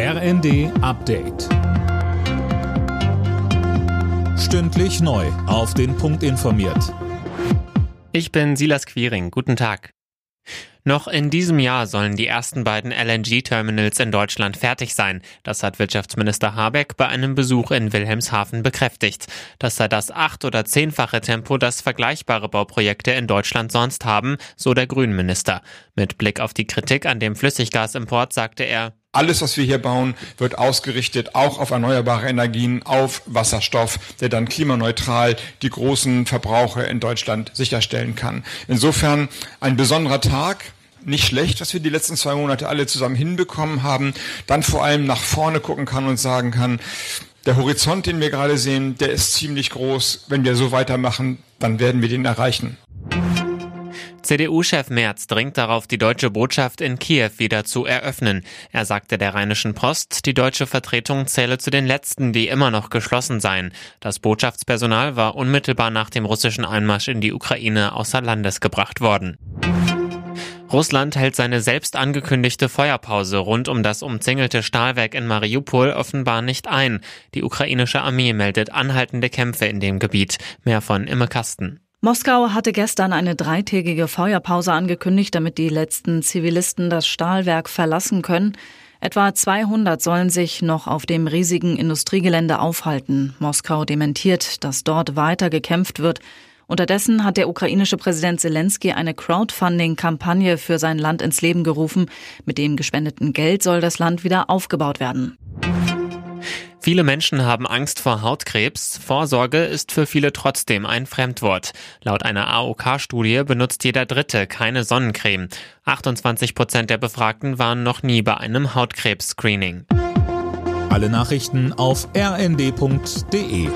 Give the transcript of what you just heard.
RND Update. Stündlich neu. Auf den Punkt informiert. Ich bin Silas Quiring. Guten Tag. Noch in diesem Jahr sollen die ersten beiden LNG-Terminals in Deutschland fertig sein. Das hat Wirtschaftsminister Habeck bei einem Besuch in Wilhelmshaven bekräftigt. Das sei das acht- oder zehnfache Tempo, das vergleichbare Bauprojekte in Deutschland sonst haben, so der Grünenminister. Mit Blick auf die Kritik an dem Flüssiggasimport sagte er, alles, was wir hier bauen, wird ausgerichtet auch auf erneuerbare Energien, auf Wasserstoff, der dann klimaneutral die großen Verbraucher in Deutschland sicherstellen kann. Insofern ein besonderer Tag. Nicht schlecht, was wir die letzten zwei Monate alle zusammen hinbekommen haben. Dann vor allem nach vorne gucken kann und sagen kann, der Horizont, den wir gerade sehen, der ist ziemlich groß. Wenn wir so weitermachen, dann werden wir den erreichen. CDU-Chef Merz dringt darauf, die deutsche Botschaft in Kiew wieder zu eröffnen. Er sagte der Rheinischen Post, die deutsche Vertretung zähle zu den letzten, die immer noch geschlossen seien. Das Botschaftspersonal war unmittelbar nach dem russischen Einmarsch in die Ukraine außer Landes gebracht worden. Russland hält seine selbst angekündigte Feuerpause rund um das umzingelte Stahlwerk in Mariupol offenbar nicht ein. Die ukrainische Armee meldet anhaltende Kämpfe in dem Gebiet. Mehr von Imme Kasten. Moskau hatte gestern eine dreitägige Feuerpause angekündigt, damit die letzten Zivilisten das Stahlwerk verlassen können. Etwa 200 sollen sich noch auf dem riesigen Industriegelände aufhalten. Moskau dementiert, dass dort weiter gekämpft wird. Unterdessen hat der ukrainische Präsident Zelensky eine Crowdfunding-Kampagne für sein Land ins Leben gerufen. Mit dem gespendeten Geld soll das Land wieder aufgebaut werden. Viele Menschen haben Angst vor Hautkrebs. Vorsorge ist für viele trotzdem ein Fremdwort. Laut einer AOK-Studie benutzt jeder Dritte keine Sonnencreme. 28 Prozent der Befragten waren noch nie bei einem Hautkrebs-Screening. Alle Nachrichten auf rnd.de